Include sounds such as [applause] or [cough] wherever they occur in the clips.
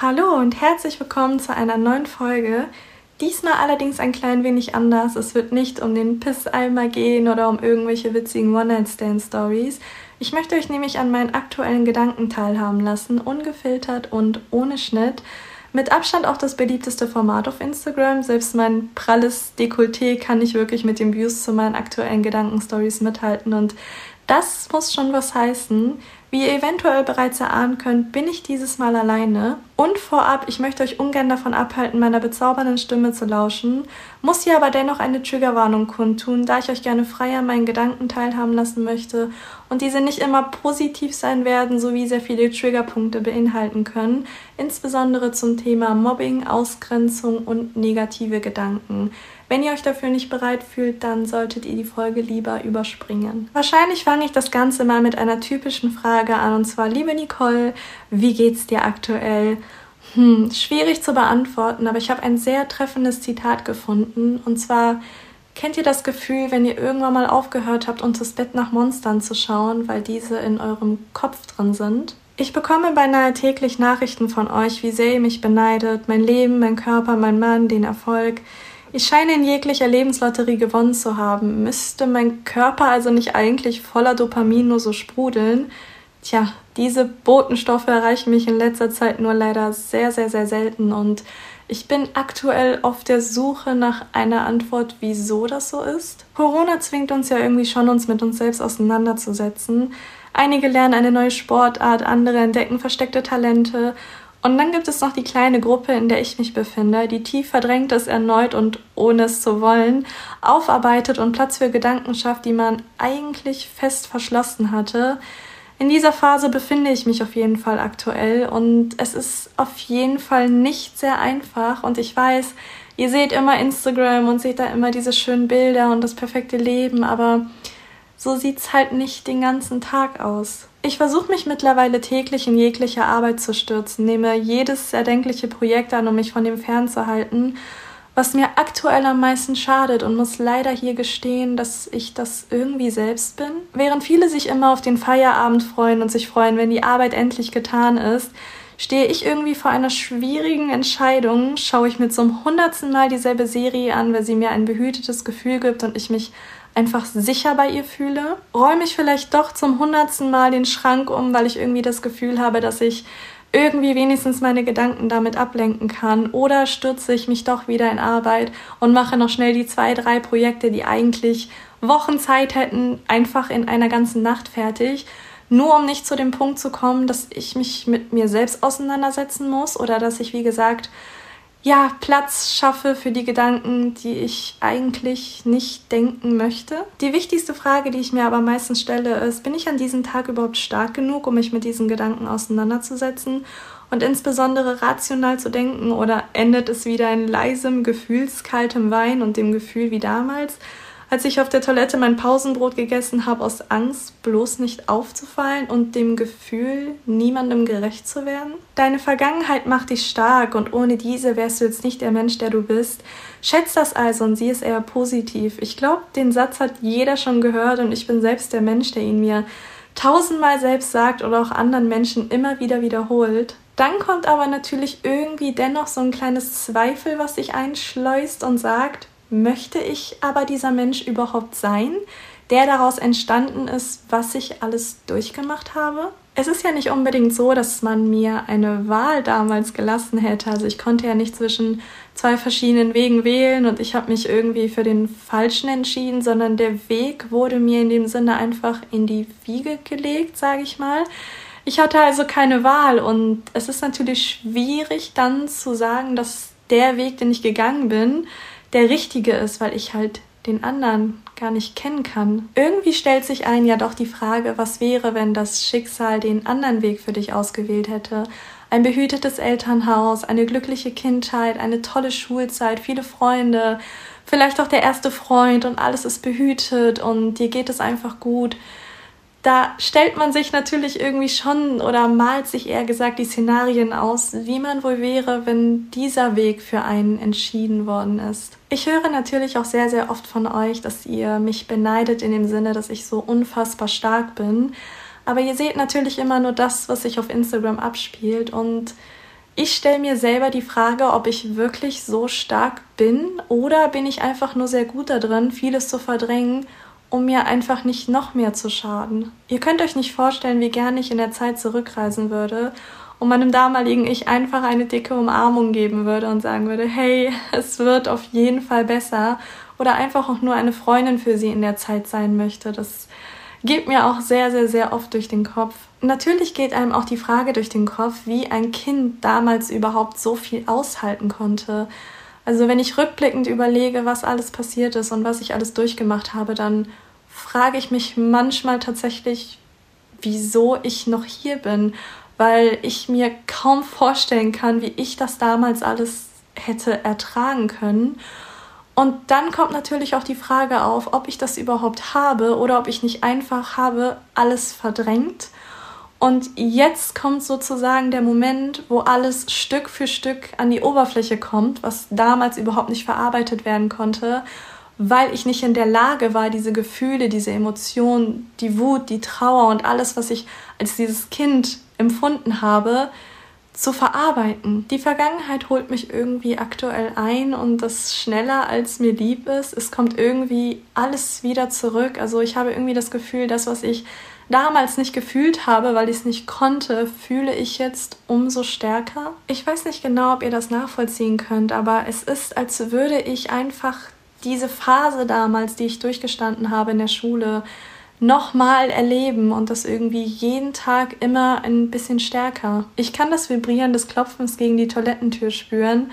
Hallo und herzlich willkommen zu einer neuen Folge. Diesmal allerdings ein klein wenig anders. Es wird nicht um den Pisseimer gehen oder um irgendwelche witzigen One-Night-Stand-Stories. Ich möchte euch nämlich an meinen aktuellen Gedanken teilhaben lassen, ungefiltert und ohne Schnitt. Mit Abstand auch das beliebteste Format auf Instagram. Selbst mein pralles Dekolleté kann nicht wirklich mit den Views zu meinen aktuellen Gedankenstories mithalten und das muss schon was heißen. Wie ihr eventuell bereits erahnen könnt, bin ich dieses Mal alleine. Und vorab, ich möchte euch ungern davon abhalten, meiner bezaubernden Stimme zu lauschen, muss hier aber dennoch eine Triggerwarnung kundtun, da ich euch gerne frei an meinen Gedanken teilhaben lassen möchte und diese nicht immer positiv sein werden, sowie sehr viele Triggerpunkte beinhalten können, insbesondere zum Thema Mobbing, Ausgrenzung und negative Gedanken. Wenn ihr euch dafür nicht bereit fühlt, dann solltet ihr die Folge lieber überspringen. Wahrscheinlich fange ich das Ganze mal mit einer typischen Frage an und zwar, liebe Nicole, wie geht's dir aktuell? Hm, schwierig zu beantworten, aber ich habe ein sehr treffendes Zitat gefunden und zwar Kennt ihr das Gefühl, wenn ihr irgendwann mal aufgehört habt, unter das Bett nach Monstern zu schauen, weil diese in eurem Kopf drin sind? Ich bekomme beinahe täglich Nachrichten von euch, wie sehr ihr mich beneidet, mein Leben, mein Körper, mein Mann, den Erfolg. Ich scheine in jeglicher Lebenslotterie gewonnen zu haben. Müsste mein Körper also nicht eigentlich voller Dopamin nur so sprudeln? Tja, diese Botenstoffe erreichen mich in letzter Zeit nur leider sehr, sehr, sehr selten und ich bin aktuell auf der Suche nach einer Antwort, wieso das so ist. Corona zwingt uns ja irgendwie schon, uns mit uns selbst auseinanderzusetzen. Einige lernen eine neue Sportart, andere entdecken versteckte Talente und dann gibt es noch die kleine Gruppe, in der ich mich befinde, die tief verdrängt ist erneut und ohne es zu wollen, aufarbeitet und Platz für Gedanken schafft, die man eigentlich fest verschlossen hatte. In dieser Phase befinde ich mich auf jeden Fall aktuell und es ist auf jeden Fall nicht sehr einfach und ich weiß, ihr seht immer Instagram und seht da immer diese schönen Bilder und das perfekte Leben, aber so sieht's halt nicht den ganzen Tag aus. Ich versuche mich mittlerweile täglich in jegliche Arbeit zu stürzen, nehme jedes erdenkliche Projekt an, um mich von dem fernzuhalten, was mir aktuell am meisten schadet und muss leider hier gestehen, dass ich das irgendwie selbst bin. Während viele sich immer auf den Feierabend freuen und sich freuen, wenn die Arbeit endlich getan ist, stehe ich irgendwie vor einer schwierigen Entscheidung. Schaue ich mir zum hundertsten Mal dieselbe Serie an, weil sie mir ein behütetes Gefühl gibt und ich mich einfach sicher bei ihr fühle? Räume ich vielleicht doch zum hundertsten Mal den Schrank um, weil ich irgendwie das Gefühl habe, dass ich irgendwie wenigstens meine Gedanken damit ablenken kann? Oder stürze ich mich doch wieder in Arbeit und mache noch schnell die zwei, drei Projekte, die eigentlich Wochen Zeit hätten, einfach in einer ganzen Nacht fertig? Nur um nicht zu dem Punkt zu kommen, dass ich mich mit mir selbst auseinandersetzen muss oder dass ich, wie gesagt, ja, Platz schaffe für die Gedanken, die ich eigentlich nicht denken möchte. Die wichtigste Frage, die ich mir aber meistens stelle, ist, bin ich an diesem Tag überhaupt stark genug, um mich mit diesen Gedanken auseinanderzusetzen und insbesondere rational zu denken oder endet es wieder in leisem, gefühlskaltem Wein und dem Gefühl wie damals? Als ich auf der Toilette mein Pausenbrot gegessen habe, aus Angst, bloß nicht aufzufallen und dem Gefühl, niemandem gerecht zu werden? Deine Vergangenheit macht dich stark und ohne diese wärst du jetzt nicht der Mensch, der du bist. Schätz das also und sieh es eher positiv. Ich glaube, den Satz hat jeder schon gehört und ich bin selbst der Mensch, der ihn mir tausendmal selbst sagt oder auch anderen Menschen immer wieder wiederholt. Dann kommt aber natürlich irgendwie dennoch so ein kleines Zweifel, was sich einschleust und sagt, möchte ich aber dieser Mensch überhaupt sein, der daraus entstanden ist, was ich alles durchgemacht habe? Es ist ja nicht unbedingt so, dass man mir eine Wahl damals gelassen hätte. Also ich konnte ja nicht zwischen zwei verschiedenen Wegen wählen und ich habe mich irgendwie für den falschen entschieden, sondern der Weg wurde mir in dem Sinne einfach in die Wiege gelegt, sage ich mal. Ich hatte also keine Wahl und es ist natürlich schwierig dann zu sagen, dass der Weg, den ich gegangen bin, der richtige ist, weil ich halt den anderen gar nicht kennen kann. Irgendwie stellt sich ein ja doch die Frage, was wäre, wenn das Schicksal den anderen Weg für dich ausgewählt hätte. Ein behütetes Elternhaus, eine glückliche Kindheit, eine tolle Schulzeit, viele Freunde, vielleicht auch der erste Freund und alles ist behütet und dir geht es einfach gut da stellt man sich natürlich irgendwie schon oder malt sich eher gesagt die Szenarien aus, wie man wohl wäre, wenn dieser Weg für einen entschieden worden ist. Ich höre natürlich auch sehr, sehr oft von euch, dass ihr mich beneidet in dem Sinne, dass ich so unfassbar stark bin. Aber ihr seht natürlich immer nur das, was sich auf Instagram abspielt und Ich stelle mir selber die Frage, ob ich wirklich so stark bin oder bin ich einfach nur sehr gut darin, vieles zu verdrängen, um mir einfach nicht noch mehr zu schaden. Ihr könnt euch nicht vorstellen, wie gern ich in der Zeit zurückreisen würde und meinem damaligen Ich einfach eine dicke Umarmung geben würde und sagen würde, hey, es wird auf jeden Fall besser oder einfach auch nur eine Freundin für sie in der Zeit sein möchte. Das geht mir auch sehr, sehr, sehr oft durch den Kopf. Natürlich geht einem auch die Frage durch den Kopf, wie ein Kind damals überhaupt so viel aushalten konnte. Also wenn ich rückblickend überlege, was alles passiert ist und was ich alles durchgemacht habe, dann frage ich mich manchmal tatsächlich, wieso ich noch hier bin, weil ich mir kaum vorstellen kann, wie ich das damals alles hätte ertragen können. Und dann kommt natürlich auch die Frage auf, ob ich das überhaupt habe oder ob ich nicht einfach habe alles verdrängt und jetzt kommt sozusagen der Moment, wo alles Stück für Stück an die Oberfläche kommt, was damals überhaupt nicht verarbeitet werden konnte, weil ich nicht in der Lage war, diese Gefühle, diese Emotionen, die Wut, die Trauer und alles, was ich als dieses Kind empfunden habe, zu verarbeiten. Die Vergangenheit holt mich irgendwie aktuell ein und das schneller als mir lieb ist. Es kommt irgendwie alles wieder zurück. Also ich habe irgendwie das Gefühl, das, was ich damals nicht gefühlt habe, weil ich es nicht konnte, fühle ich jetzt umso stärker. Ich weiß nicht genau, ob ihr das nachvollziehen könnt, aber es ist, als würde ich einfach diese Phase damals, die ich durchgestanden habe in der Schule, nochmal erleben und das irgendwie jeden Tag immer ein bisschen stärker. Ich kann das Vibrieren des Klopfens gegen die Toilettentür spüren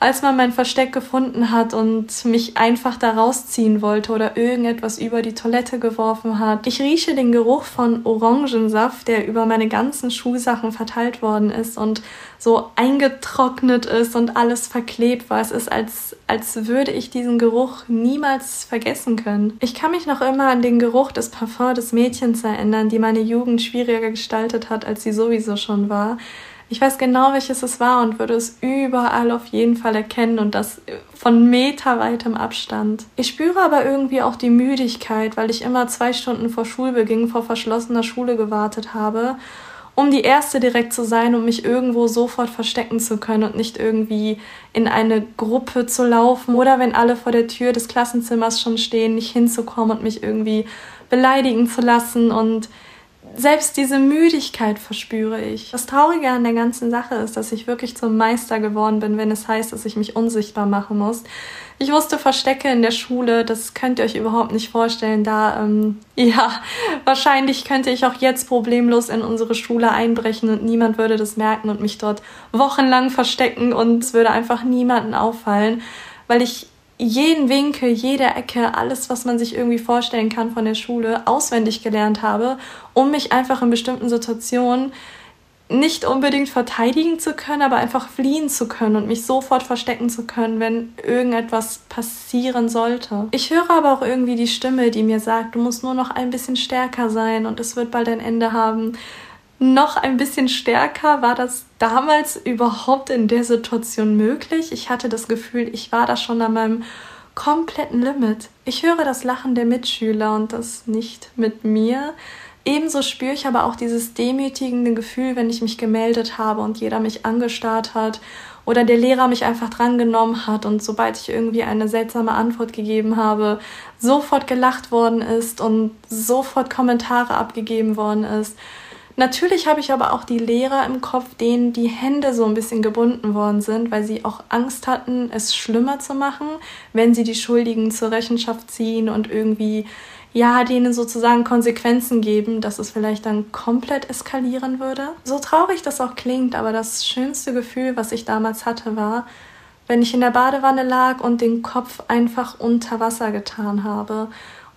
als man mein Versteck gefunden hat und mich einfach da rausziehen wollte oder irgendetwas über die Toilette geworfen hat. Ich rieche den Geruch von Orangensaft, der über meine ganzen Schulsachen verteilt worden ist und so eingetrocknet ist und alles verklebt war. Es ist, als, als würde ich diesen Geruch niemals vergessen können. Ich kann mich noch immer an den Geruch des Parfums des Mädchens erinnern, die meine Jugend schwieriger gestaltet hat, als sie sowieso schon war. Ich weiß genau, welches es war und würde es überall auf jeden Fall erkennen und das von meterweitem Abstand. Ich spüre aber irgendwie auch die Müdigkeit, weil ich immer zwei Stunden vor Schulbeginn vor verschlossener Schule gewartet habe, um die Erste direkt zu sein, um mich irgendwo sofort verstecken zu können und nicht irgendwie in eine Gruppe zu laufen oder wenn alle vor der Tür des Klassenzimmers schon stehen, nicht hinzukommen und mich irgendwie beleidigen zu lassen und selbst diese Müdigkeit verspüre ich. Das Traurige an der ganzen Sache ist, dass ich wirklich zum Meister geworden bin, wenn es heißt, dass ich mich unsichtbar machen muss. Ich wusste Verstecke in der Schule, das könnt ihr euch überhaupt nicht vorstellen. Da, ähm, [laughs] ja, wahrscheinlich könnte ich auch jetzt problemlos in unsere Schule einbrechen und niemand würde das merken und mich dort wochenlang verstecken und es würde einfach niemanden auffallen, weil ich jeden Winkel, jede Ecke, alles, was man sich irgendwie vorstellen kann von der Schule, auswendig gelernt habe, um mich einfach in bestimmten Situationen nicht unbedingt verteidigen zu können, aber einfach fliehen zu können und mich sofort verstecken zu können, wenn irgendetwas passieren sollte. Ich höre aber auch irgendwie die Stimme, die mir sagt, du musst nur noch ein bisschen stärker sein und es wird bald ein Ende haben noch ein bisschen stärker. War das damals überhaupt in der Situation möglich? Ich hatte das Gefühl, ich war da schon an meinem kompletten Limit. Ich höre das Lachen der Mitschüler und das nicht mit mir. Ebenso spüre ich aber auch dieses demütigende Gefühl, wenn ich mich gemeldet habe und jeder mich angestarrt hat oder der Lehrer mich einfach drangenommen hat und sobald ich irgendwie eine seltsame Antwort gegeben habe, sofort gelacht worden ist und sofort Kommentare abgegeben worden ist. Natürlich habe ich aber auch die Lehrer im Kopf, denen die Hände so ein bisschen gebunden worden sind, weil sie auch Angst hatten, es schlimmer zu machen, wenn sie die Schuldigen zur Rechenschaft ziehen und irgendwie, ja, denen sozusagen Konsequenzen geben, dass es vielleicht dann komplett eskalieren würde. So traurig das auch klingt, aber das schönste Gefühl, was ich damals hatte, war, wenn ich in der Badewanne lag und den Kopf einfach unter Wasser getan habe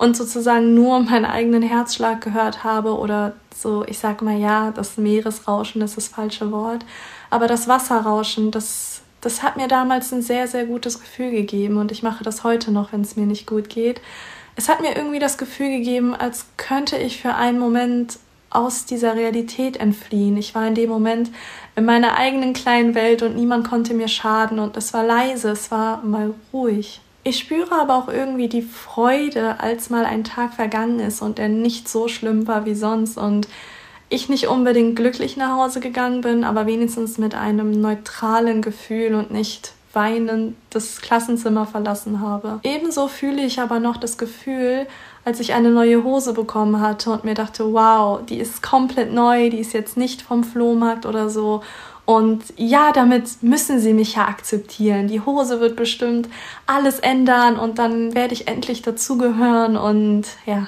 und sozusagen nur meinen eigenen Herzschlag gehört habe oder so, ich sag mal ja, das Meeresrauschen ist das falsche Wort, aber das Wasserrauschen, das, das hat mir damals ein sehr, sehr gutes Gefühl gegeben und ich mache das heute noch, wenn es mir nicht gut geht. Es hat mir irgendwie das Gefühl gegeben, als könnte ich für einen Moment aus dieser Realität entfliehen. Ich war in dem Moment in meiner eigenen kleinen Welt und niemand konnte mir schaden und es war leise, es war mal ruhig. Ich spüre aber auch irgendwie die Freude, als mal ein Tag vergangen ist und er nicht so schlimm war wie sonst. Und ich nicht unbedingt glücklich nach Hause gegangen bin, aber wenigstens mit einem neutralen Gefühl und nicht weinend das Klassenzimmer verlassen habe. Ebenso fühle ich aber noch das Gefühl, als ich eine neue Hose bekommen hatte und mir dachte, wow, die ist komplett neu, die ist jetzt nicht vom Flohmarkt oder so. Und ja, damit müssen sie mich ja akzeptieren. Die Hose wird bestimmt alles ändern und dann werde ich endlich dazugehören und ja,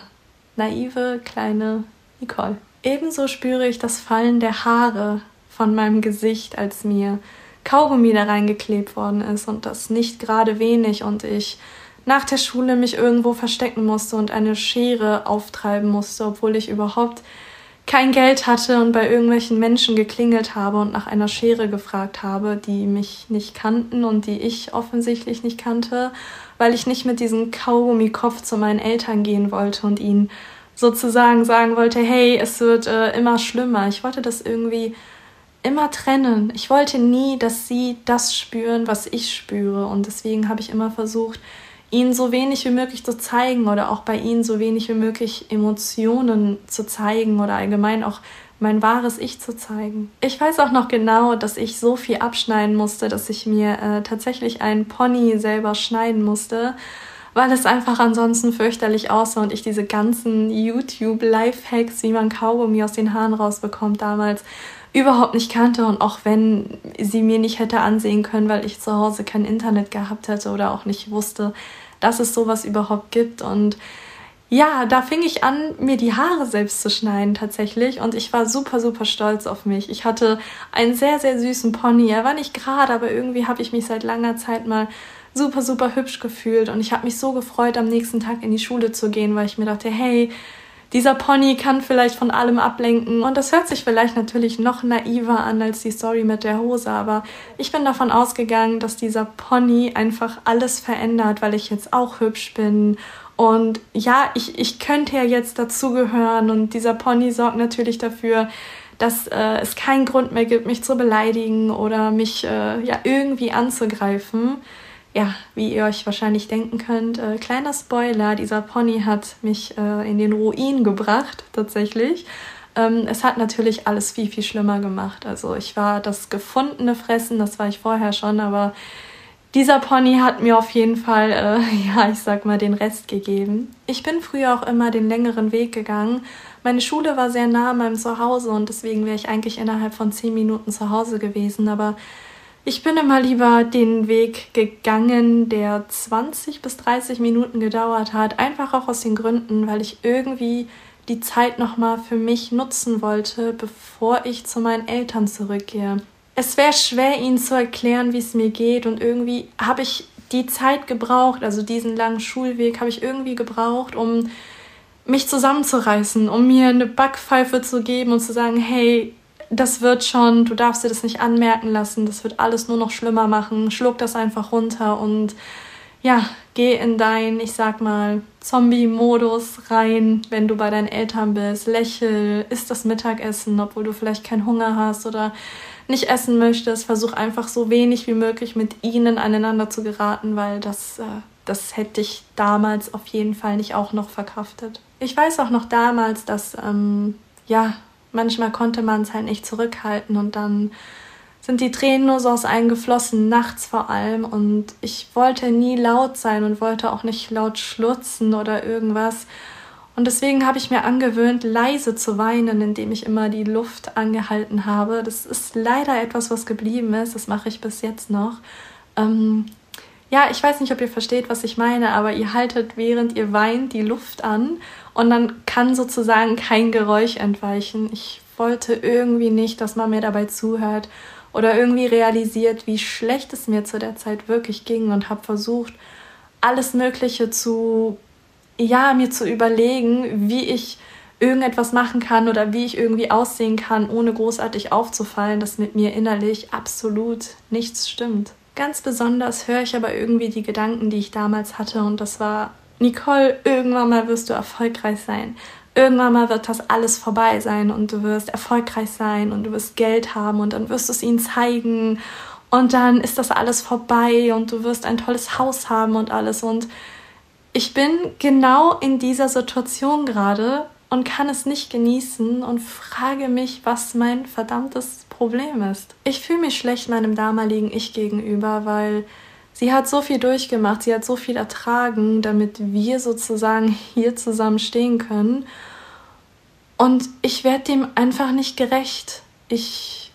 naive kleine Nicole. Ebenso spüre ich das Fallen der Haare von meinem Gesicht, als mir Kaugummi da reingeklebt worden ist und das nicht gerade wenig und ich nach der Schule mich irgendwo verstecken musste und eine Schere auftreiben musste, obwohl ich überhaupt kein Geld hatte und bei irgendwelchen Menschen geklingelt habe und nach einer Schere gefragt habe, die mich nicht kannten und die ich offensichtlich nicht kannte, weil ich nicht mit diesem Kaugummikopf zu meinen Eltern gehen wollte und ihnen sozusagen sagen wollte, hey, es wird äh, immer schlimmer. Ich wollte das irgendwie immer trennen. Ich wollte nie, dass sie das spüren, was ich spüre. Und deswegen habe ich immer versucht, ihnen so wenig wie möglich zu zeigen oder auch bei ihnen so wenig wie möglich Emotionen zu zeigen oder allgemein auch mein wahres Ich zu zeigen. Ich weiß auch noch genau, dass ich so viel abschneiden musste, dass ich mir äh, tatsächlich einen Pony selber schneiden musste, weil es einfach ansonsten fürchterlich aussah und ich diese ganzen YouTube-Lifehacks, wie man Kaugummi aus den Haaren rausbekommt, damals überhaupt nicht kannte und auch wenn sie mir nicht hätte ansehen können, weil ich zu Hause kein Internet gehabt hätte oder auch nicht wusste, dass es sowas überhaupt gibt. Und ja, da fing ich an, mir die Haare selbst zu schneiden tatsächlich. Und ich war super, super stolz auf mich. Ich hatte einen sehr, sehr süßen Pony. Er war nicht gerade, aber irgendwie habe ich mich seit langer Zeit mal super, super hübsch gefühlt. Und ich habe mich so gefreut, am nächsten Tag in die Schule zu gehen, weil ich mir dachte, hey, dieser Pony kann vielleicht von allem ablenken. Und das hört sich vielleicht natürlich noch naiver an als die Story mit der Hose, aber ich bin davon ausgegangen, dass dieser Pony einfach alles verändert, weil ich jetzt auch hübsch bin. Und ja, ich, ich könnte ja jetzt dazugehören und dieser Pony sorgt natürlich dafür, dass äh, es keinen Grund mehr gibt, mich zu beleidigen oder mich äh, ja irgendwie anzugreifen ja, wie ihr euch wahrscheinlich denken könnt, äh, kleiner Spoiler, dieser Pony hat mich äh, in den Ruin gebracht, tatsächlich. Ähm, es hat natürlich alles viel, viel schlimmer gemacht. Also ich war das gefundene Fressen, das war ich vorher schon, aber dieser Pony hat mir auf jeden Fall, äh, [laughs] ja, ich sag mal, den Rest gegeben. Ich bin früher auch immer den längeren Weg gegangen. Meine Schule war sehr nah an meinem Zuhause und deswegen wäre ich eigentlich innerhalb von zehn Minuten zu Hause gewesen, aber ich bin immer lieber den Weg gegangen, der 20 bis 30 Minuten gedauert hat, einfach auch aus den Gründen, weil ich irgendwie die Zeit nochmal für mich nutzen wollte, bevor ich zu meinen Eltern zurückgehe. Es wäre schwer, ihnen zu erklären, wie es mir geht und irgendwie habe ich die Zeit gebraucht, also diesen langen Schulweg habe ich irgendwie gebraucht, um mich zusammenzureißen, um mir eine Backpfeife zu geben und zu sagen, hey, das wird schon, du darfst dir das nicht anmerken lassen, das wird alles nur noch schlimmer machen, schluck das einfach runter und ja, geh in dein, ich sag mal, Zombie-Modus rein, wenn du bei deinen Eltern bist, lächel, isst das Mittagessen, obwohl du vielleicht keinen Hunger hast oder nicht essen möchtest, versuch einfach so wenig wie möglich mit ihnen aneinander zu geraten, weil das, äh, das hätte ich damals auf jeden Fall nicht auch noch verkraftet. Ich weiß auch noch damals, dass, ähm, ja, manchmal konnte man es halt nicht zurückhalten und dann sind die Tränen nur so aus einem geflossen, nachts vor allem. Und ich wollte nie laut sein und wollte auch nicht laut schlutzen oder irgendwas. Und deswegen habe ich mir angewöhnt, leise zu weinen, indem ich immer die Luft angehalten habe. Das ist leider etwas, was geblieben ist. Das mache ich bis jetzt noch. Ähm, ja, ich weiß nicht, ob ihr versteht, was ich meine, aber ihr haltet, während ihr weint, die Luft an und dann kann sozusagen kein Geräusch entweichen. Ich wollte irgendwie nicht, dass man mir dabei zuhört oder irgendwie realisiert, wie schlecht es mir zu der Zeit wirklich ging und habe versucht, alles Mögliche zu, ja, mir zu überlegen, wie ich irgendetwas machen kann oder wie ich irgendwie aussehen kann, ohne großartig aufzufallen, dass mit mir innerlich absolut nichts stimmt. Ganz besonders höre ich aber irgendwie die Gedanken, die ich damals hatte und das war Nicole, irgendwann mal wirst du erfolgreich sein. Irgendwann mal wird das alles vorbei sein und du wirst erfolgreich sein und du wirst Geld haben und dann wirst du es ihnen zeigen und dann ist das alles vorbei und du wirst ein tolles Haus haben und alles und ich bin genau in dieser Situation gerade und kann es nicht genießen und frage mich, was mein verdammtes Problem ist. Ich fühle mich schlecht meinem damaligen Ich gegenüber, weil sie hat so viel durchgemacht, sie hat so viel ertragen, damit wir sozusagen hier zusammen stehen können. Und ich werde dem einfach nicht gerecht. Ich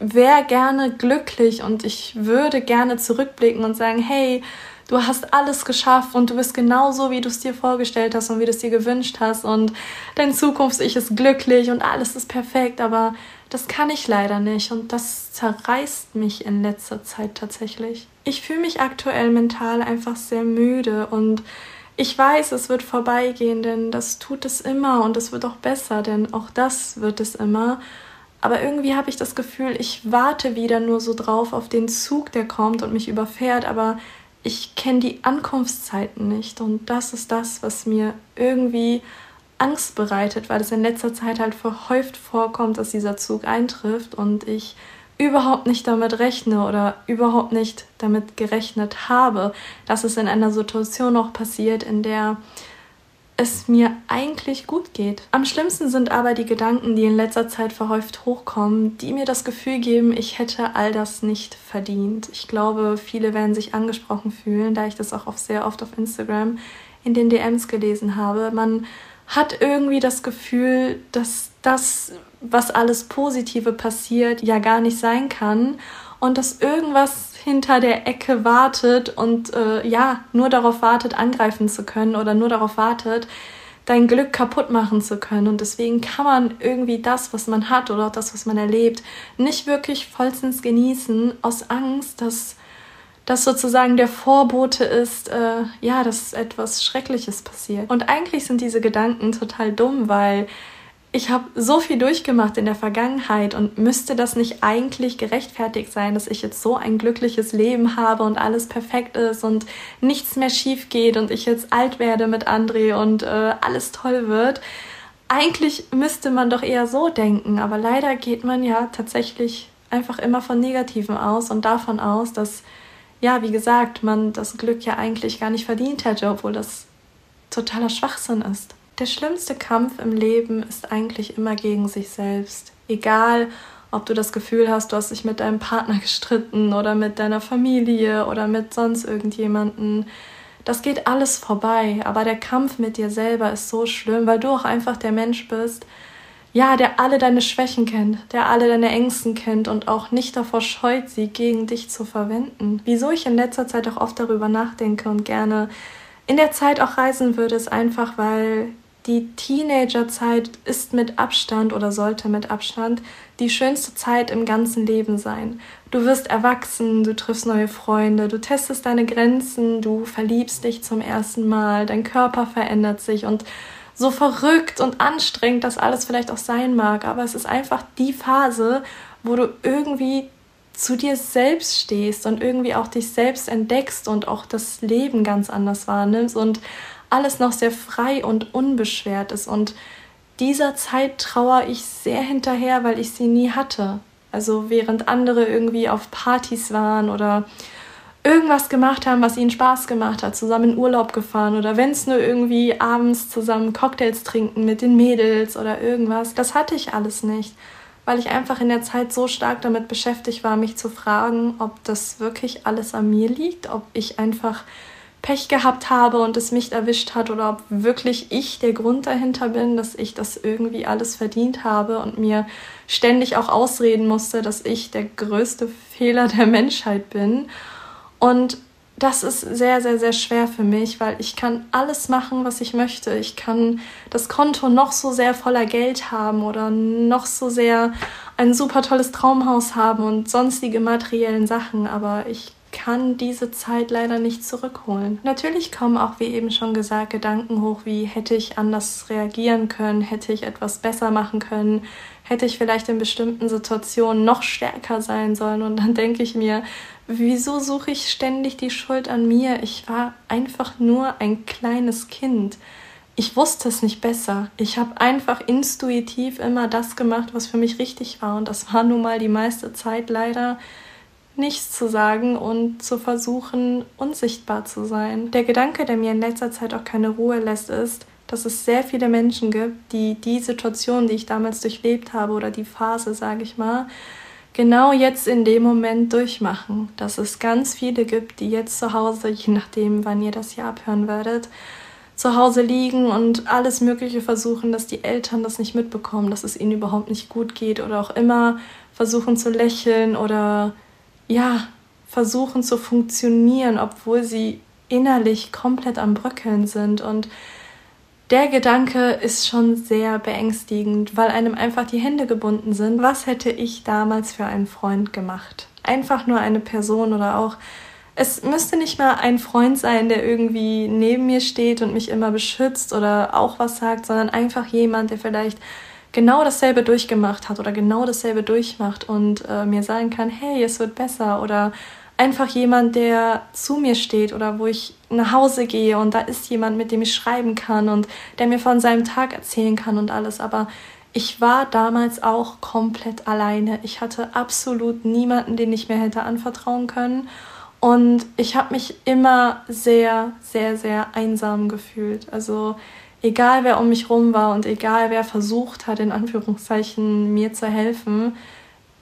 wäre gerne glücklich und ich würde gerne zurückblicken und sagen, hey, du hast alles geschafft und du bist genauso, wie du es dir vorgestellt hast und wie du es dir gewünscht hast und dein Zukunfts-Ich ist glücklich und alles ist perfekt, aber das kann ich leider nicht und das zerreißt mich in letzter Zeit tatsächlich. Ich fühle mich aktuell mental einfach sehr müde und ich weiß, es wird vorbeigehen, denn das tut es immer und es wird auch besser, denn auch das wird es immer. Aber irgendwie habe ich das Gefühl, ich warte wieder nur so drauf auf den Zug, der kommt und mich überfährt, aber ich kenne die Ankunftszeiten nicht und das ist das, was mir irgendwie Angst bereitet, weil es in letzter Zeit halt verhäuft vorkommt, dass dieser Zug eintrifft und ich überhaupt nicht damit rechne oder überhaupt nicht damit gerechnet habe, dass es in einer Situation noch passiert, in der es mir eigentlich gut geht. Am schlimmsten sind aber die Gedanken, die in letzter Zeit verhäuft hochkommen, die mir das Gefühl geben, ich hätte all das nicht verdient. Ich glaube, viele werden sich angesprochen fühlen, da ich das auch sehr oft auf Instagram in den DMs gelesen habe. Man hat irgendwie das Gefühl, dass das, was alles Positive passiert, ja gar nicht sein kann und dass irgendwas hinter der Ecke wartet und äh, ja, nur darauf wartet, angreifen zu können oder nur darauf wartet, dein Glück kaputt machen zu können. Und deswegen kann man irgendwie das, was man hat oder das, was man erlebt, nicht wirklich vollstens genießen, aus Angst, dass das sozusagen der Vorbote ist, äh, ja, dass etwas Schreckliches passiert. Und eigentlich sind diese Gedanken total dumm, weil ich habe so viel durchgemacht in der Vergangenheit und müsste das nicht eigentlich gerechtfertigt sein, dass ich jetzt so ein glückliches Leben habe und alles perfekt ist und nichts mehr schief geht und ich jetzt alt werde mit André und äh, alles toll wird. Eigentlich müsste man doch eher so denken, aber leider geht man ja tatsächlich einfach immer von Negativen aus und davon aus, dass, ja, wie gesagt, man das Glück ja eigentlich gar nicht verdient hätte, obwohl das totaler Schwachsinn ist. Der schlimmste Kampf im Leben ist eigentlich immer gegen sich selbst. Egal, ob du das Gefühl hast, du hast dich mit deinem Partner [laughs] gestritten oder mit deiner Familie oder mit sonst irgendjemanden. Das geht alles vorbei, aber der Kampf mit dir selber ist so schlimm, weil du auch einfach der Mensch bist, ja, der alle deine Schwächen kennt, der alle deine Ängsten kennt und auch nicht davor scheut, sie gegen dich zu verwenden. Wieso ich in letzter Zeit auch oft darüber nachdenke und gerne in der Zeit auch reisen würde, ist einfach, weil die Teenagerzeit ist mit Abstand oder sollte mit Abstand die schönste Zeit im ganzen Leben sein. Du wirst erwachsen, du triffst neue Freunde, du testest deine Grenzen, du verliebst dich zum ersten Mal, dein Körper verändert sich und so verrückt und anstrengend das alles vielleicht auch sein mag, aber es ist einfach die Phase, wo du irgendwie zu dir selbst stehst und irgendwie auch dich selbst entdeckst und auch das Leben ganz anders wahrnimmst und alles noch sehr frei und unbeschwert ist. Und dieser Zeit trauere ich sehr hinterher, weil ich sie nie hatte. Also während andere irgendwie auf Partys waren oder irgendwas gemacht haben, was ihnen Spaß gemacht hat, zusammen in Urlaub gefahren oder wenn es nur irgendwie abends zusammen Cocktails trinken mit den Mädels oder irgendwas. Das hatte ich alles nicht, weil ich einfach in der Zeit so stark damit beschäftigt war, mich zu fragen, ob das wirklich alles an mir liegt, ob ich einfach Pech gehabt habe und es mich erwischt hat oder ob wirklich ich der Grund dahinter bin, dass ich das irgendwie alles verdient habe und mir ständig auch ausreden musste, dass ich der größte Fehler der Menschheit bin. Und das ist sehr, sehr, sehr schwer für mich, weil ich kann alles machen, was ich möchte. Ich kann das Konto noch so sehr voller Geld haben oder noch so sehr ein super tolles Traumhaus haben und sonstige materiellen Sachen, aber ich kann diese Zeit leider nicht zurückholen. Natürlich kommen auch, wie eben schon gesagt, Gedanken hoch, wie hätte ich anders reagieren können, hätte ich etwas besser machen können, hätte ich vielleicht in bestimmten Situationen noch stärker sein sollen. Und dann denke ich mir, wieso suche ich ständig die Schuld an mir? Ich war einfach nur ein kleines Kind. Ich wusste es nicht besser. Ich habe einfach intuitiv immer das gemacht, was für mich richtig war. Und das war nun mal die meiste Zeit leider nichts zu sagen und zu versuchen, unsichtbar zu sein. Der Gedanke, der mir in letzter Zeit auch keine Ruhe lässt, ist, dass es sehr viele Menschen gibt, die die Situation, die ich damals durchlebt habe oder die Phase, sage ich mal, genau jetzt in dem Moment durchmachen. Dass es ganz viele gibt, die jetzt zu Hause, je nachdem, wann ihr das hier abhören werdet, zu Hause liegen und alles Mögliche versuchen, dass die Eltern das nicht mitbekommen, dass es ihnen überhaupt nicht gut geht oder auch immer versuchen zu lächeln oder ja, versuchen zu funktionieren, obwohl sie innerlich komplett am Bröckeln sind. Und der Gedanke ist schon sehr beängstigend, weil einem einfach die Hände gebunden sind. Was hätte ich damals für einen Freund gemacht? Einfach nur eine Person oder auch es müsste nicht mal ein Freund sein, der irgendwie neben mir steht und mich immer beschützt oder auch was sagt, sondern einfach jemand, der vielleicht genau dasselbe durchgemacht hat oder genau dasselbe durchmacht und äh, mir sagen kann, hey, es wird besser oder einfach jemand, der zu mir steht oder wo ich nach Hause gehe und da ist jemand, mit dem ich schreiben kann und der mir von seinem Tag erzählen kann und alles. Aber ich war damals auch komplett alleine. Ich hatte absolut niemanden, den ich mir hätte anvertrauen können. Und ich habe mich immer sehr, sehr, sehr einsam gefühlt. Also egal wer um mich rum war und egal wer versucht hat, in Anführungszeichen mir zu helfen,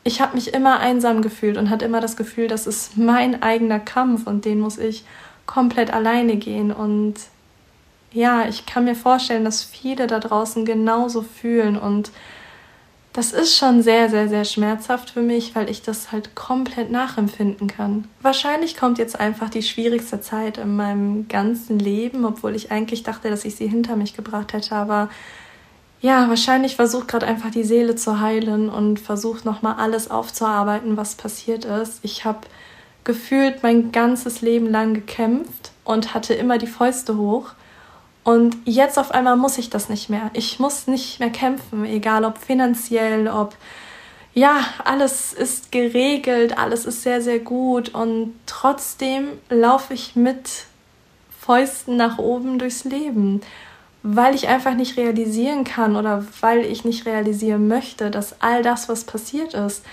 ich habe mich immer einsam gefühlt und hatte immer das Gefühl, das ist mein eigener Kampf und den muss ich komplett alleine gehen. Und ja, ich kann mir vorstellen, dass viele da draußen genauso fühlen und das ist schon sehr, sehr, sehr schmerzhaft für mich, weil ich das halt komplett nachempfinden kann. Wahrscheinlich kommt jetzt einfach die schwierigste Zeit in meinem ganzen Leben, obwohl ich eigentlich dachte, dass ich sie hinter mich gebracht hätte. Aber ja, wahrscheinlich versucht gerade einfach die Seele zu heilen und versucht nochmal alles aufzuarbeiten, was passiert ist. Ich habe gefühlt mein ganzes Leben lang gekämpft und hatte immer die Fäuste hoch. Und jetzt auf einmal muss ich das nicht mehr. Ich muss nicht mehr kämpfen, egal ob finanziell, ob ja, alles ist geregelt, alles ist sehr, sehr gut. Und trotzdem laufe ich mit Fäusten nach oben durchs Leben, weil ich einfach nicht realisieren kann oder weil ich nicht realisieren möchte, dass all das, was passiert ist,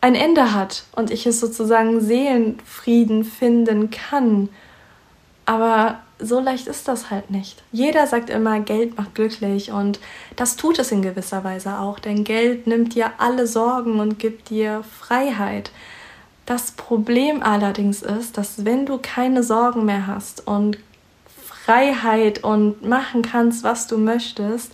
ein Ende hat und ich es sozusagen Seelenfrieden finden kann. Aber so leicht ist das halt nicht. Jeder sagt immer, Geld macht glücklich und das tut es in gewisser Weise auch, denn Geld nimmt dir alle Sorgen und gibt dir Freiheit. Das Problem allerdings ist, dass wenn du keine Sorgen mehr hast und Freiheit und machen kannst, was du möchtest,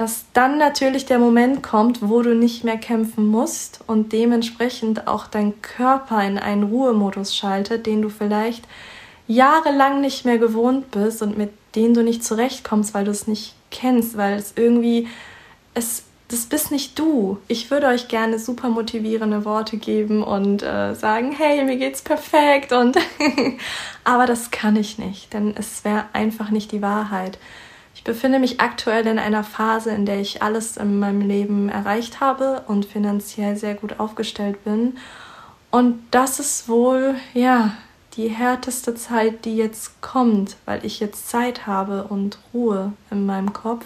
dass dann natürlich der Moment kommt, wo du nicht mehr kämpfen musst und dementsprechend auch dein Körper in einen Ruhemodus schaltet, den du vielleicht jahrelang nicht mehr gewohnt bist und mit denen du nicht zurechtkommst, weil du es nicht kennst, weil es irgendwie, es, das bist nicht du. Ich würde euch gerne super motivierende Worte geben und äh, sagen, hey, mir geht's perfekt und [laughs] aber das kann ich nicht, denn es wäre einfach nicht die Wahrheit. Ich befinde mich aktuell in einer Phase, in der ich alles in meinem Leben erreicht habe und finanziell sehr gut aufgestellt bin. Und das ist wohl, ja, die härteste Zeit, die jetzt kommt, weil ich jetzt Zeit habe und Ruhe in meinem Kopf.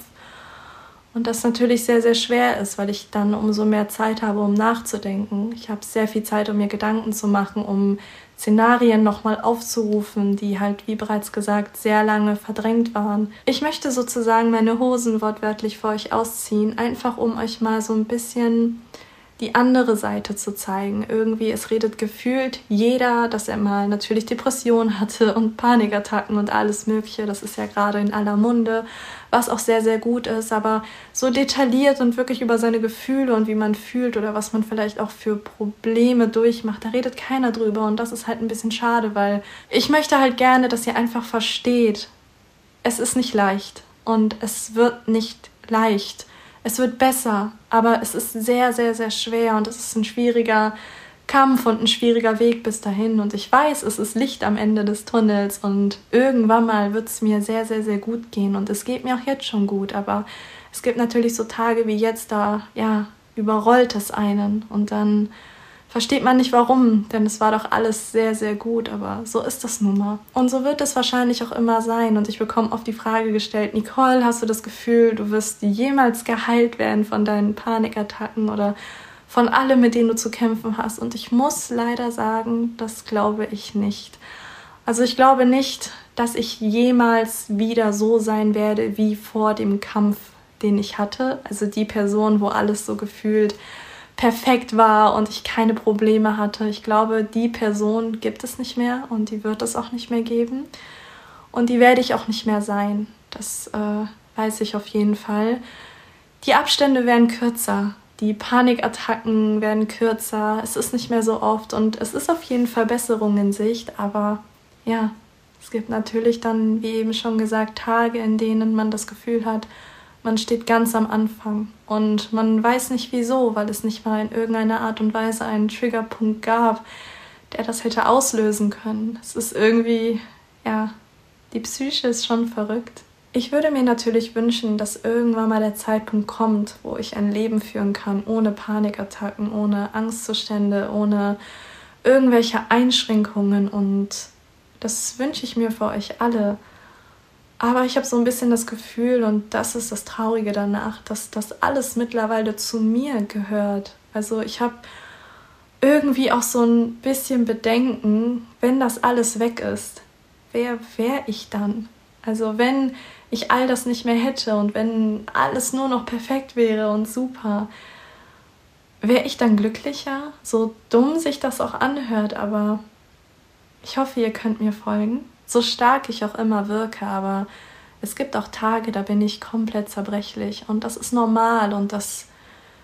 Und das natürlich sehr, sehr schwer ist, weil ich dann umso mehr Zeit habe, um nachzudenken. Ich habe sehr viel Zeit, um mir Gedanken zu machen, um Szenarien nochmal aufzurufen, die halt, wie bereits gesagt, sehr lange verdrängt waren. Ich möchte sozusagen meine Hosen wortwörtlich für euch ausziehen, einfach um euch mal so ein bisschen die andere Seite zu zeigen. Irgendwie, es redet gefühlt jeder, dass er mal natürlich Depressionen hatte und Panikattacken und alles Mögliche. Das ist ja gerade in aller Munde, was auch sehr, sehr gut ist. Aber so detailliert und wirklich über seine Gefühle und wie man fühlt oder was man vielleicht auch für Probleme durchmacht, da redet keiner drüber. Und das ist halt ein bisschen schade, weil ich möchte halt gerne, dass ihr einfach versteht, es ist nicht leicht und es wird nicht leicht es wird besser, aber es ist sehr, sehr, sehr schwer und es ist ein schwieriger Kampf und ein schwieriger Weg bis dahin. Und ich weiß, es ist Licht am Ende des Tunnels und irgendwann mal wird es mir sehr, sehr, sehr gut gehen. Und es geht mir auch jetzt schon gut, aber es gibt natürlich so Tage wie jetzt, da, ja, überrollt es einen und dann versteht man nicht warum, denn es war doch alles sehr, sehr gut, aber so ist das nun mal. Und so wird es wahrscheinlich auch immer sein. Und ich bekomme oft die Frage gestellt, Nicole, hast du das Gefühl, du wirst jemals geheilt werden von deinen Panikattacken oder von allem, mit denen du zu kämpfen hast? Und ich muss leider sagen, das glaube ich nicht. Also ich glaube nicht, dass ich jemals wieder so sein werde wie vor dem Kampf, den ich hatte. Also die Person, wo alles so gefühlt perfekt war und ich keine Probleme hatte. Ich glaube, die Person gibt es nicht mehr und die wird es auch nicht mehr geben. Und die werde ich auch nicht mehr sein. Das äh, weiß ich auf jeden Fall. Die Abstände werden kürzer. Die Panikattacken werden kürzer. Es ist nicht mehr so oft und es ist auf jeden Fall Besserung in Sicht. Aber ja, es gibt natürlich dann, wie eben schon gesagt, Tage, in denen man das Gefühl hat, man steht ganz am Anfang und man weiß nicht wieso, weil es nicht mal in irgendeiner Art und Weise einen Triggerpunkt gab, der das hätte auslösen können. Es ist irgendwie, ja, die Psyche ist schon verrückt. Ich würde mir natürlich wünschen, dass irgendwann mal der Zeitpunkt kommt, wo ich ein Leben führen kann, ohne Panikattacken, ohne Angstzustände, ohne irgendwelche Einschränkungen und das wünsche ich mir für euch alle. Aber ich habe so ein bisschen das Gefühl, und das ist das Traurige danach, dass das alles mittlerweile zu mir gehört. Also ich habe irgendwie auch so ein bisschen Bedenken, wenn das alles weg ist, wer wäre ich dann? Also wenn ich all das nicht mehr hätte und wenn alles nur noch perfekt wäre und super, wäre ich dann glücklicher? So dumm sich das auch anhört, aber ich hoffe, ihr könnt mir folgen so stark ich auch immer wirke, aber es gibt auch Tage, da bin ich komplett zerbrechlich und das ist normal und das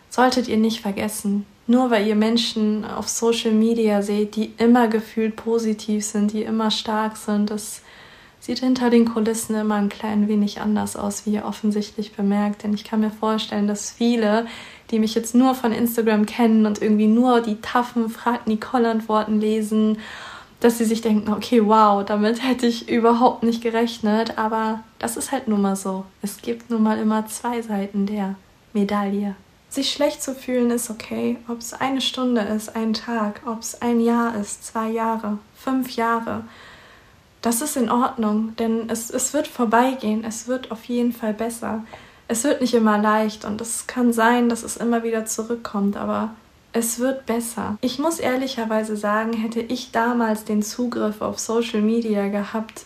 solltet ihr nicht vergessen. Nur weil ihr Menschen auf Social Media seht, die immer gefühlt positiv sind, die immer stark sind, das sieht hinter den Kulissen immer ein klein wenig anders aus, wie ihr offensichtlich bemerkt. Denn ich kann mir vorstellen, dass viele, die mich jetzt nur von Instagram kennen und irgendwie nur die taffen Frag Nicole Antworten lesen dass sie sich denken, okay, wow, damit hätte ich überhaupt nicht gerechnet, aber das ist halt nun mal so. Es gibt nun mal immer zwei Seiten der Medaille. Sich schlecht zu fühlen ist okay, ob es eine Stunde ist, ein Tag, ob es ein Jahr ist, zwei Jahre, fünf Jahre. Das ist in Ordnung, denn es, es wird vorbeigehen, es wird auf jeden Fall besser. Es wird nicht immer leicht und es kann sein, dass es immer wieder zurückkommt, aber es wird besser. Ich muss ehrlicherweise sagen, hätte ich damals den Zugriff auf Social Media gehabt,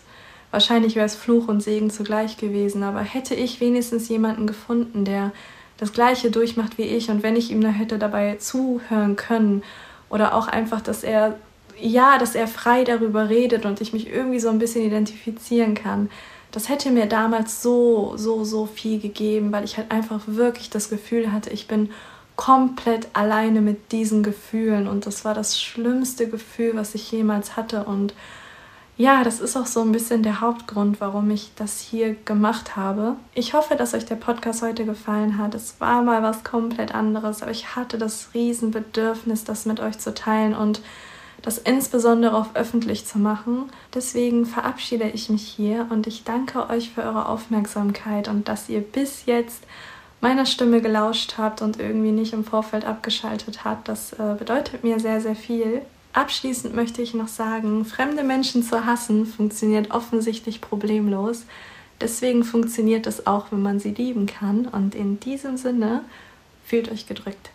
wahrscheinlich wäre es Fluch und Segen zugleich gewesen, aber hätte ich wenigstens jemanden gefunden, der das gleiche durchmacht wie ich und wenn ich ihm da hätte dabei zuhören können oder auch einfach, dass er ja, dass er frei darüber redet und ich mich irgendwie so ein bisschen identifizieren kann. Das hätte mir damals so, so, so viel gegeben, weil ich halt einfach wirklich das Gefühl hatte, ich bin komplett alleine mit diesen Gefühlen und das war das schlimmste Gefühl, was ich jemals hatte und ja, das ist auch so ein bisschen der Hauptgrund, warum ich das hier gemacht habe. Ich hoffe, dass euch der Podcast heute gefallen hat. Es war mal was komplett anderes, aber ich hatte das Riesenbedürfnis, das mit euch zu teilen und das insbesondere auch öffentlich zu machen. Deswegen verabschiede ich mich hier und ich danke euch für eure Aufmerksamkeit und dass ihr bis jetzt meiner Stimme gelauscht habt und irgendwie nicht im Vorfeld abgeschaltet habt. Das äh, bedeutet mir sehr, sehr viel. Abschließend möchte ich noch sagen, fremde Menschen zu hassen funktioniert offensichtlich problemlos. Deswegen funktioniert es auch, wenn man sie lieben kann. Und in diesem Sinne, fühlt euch gedrückt.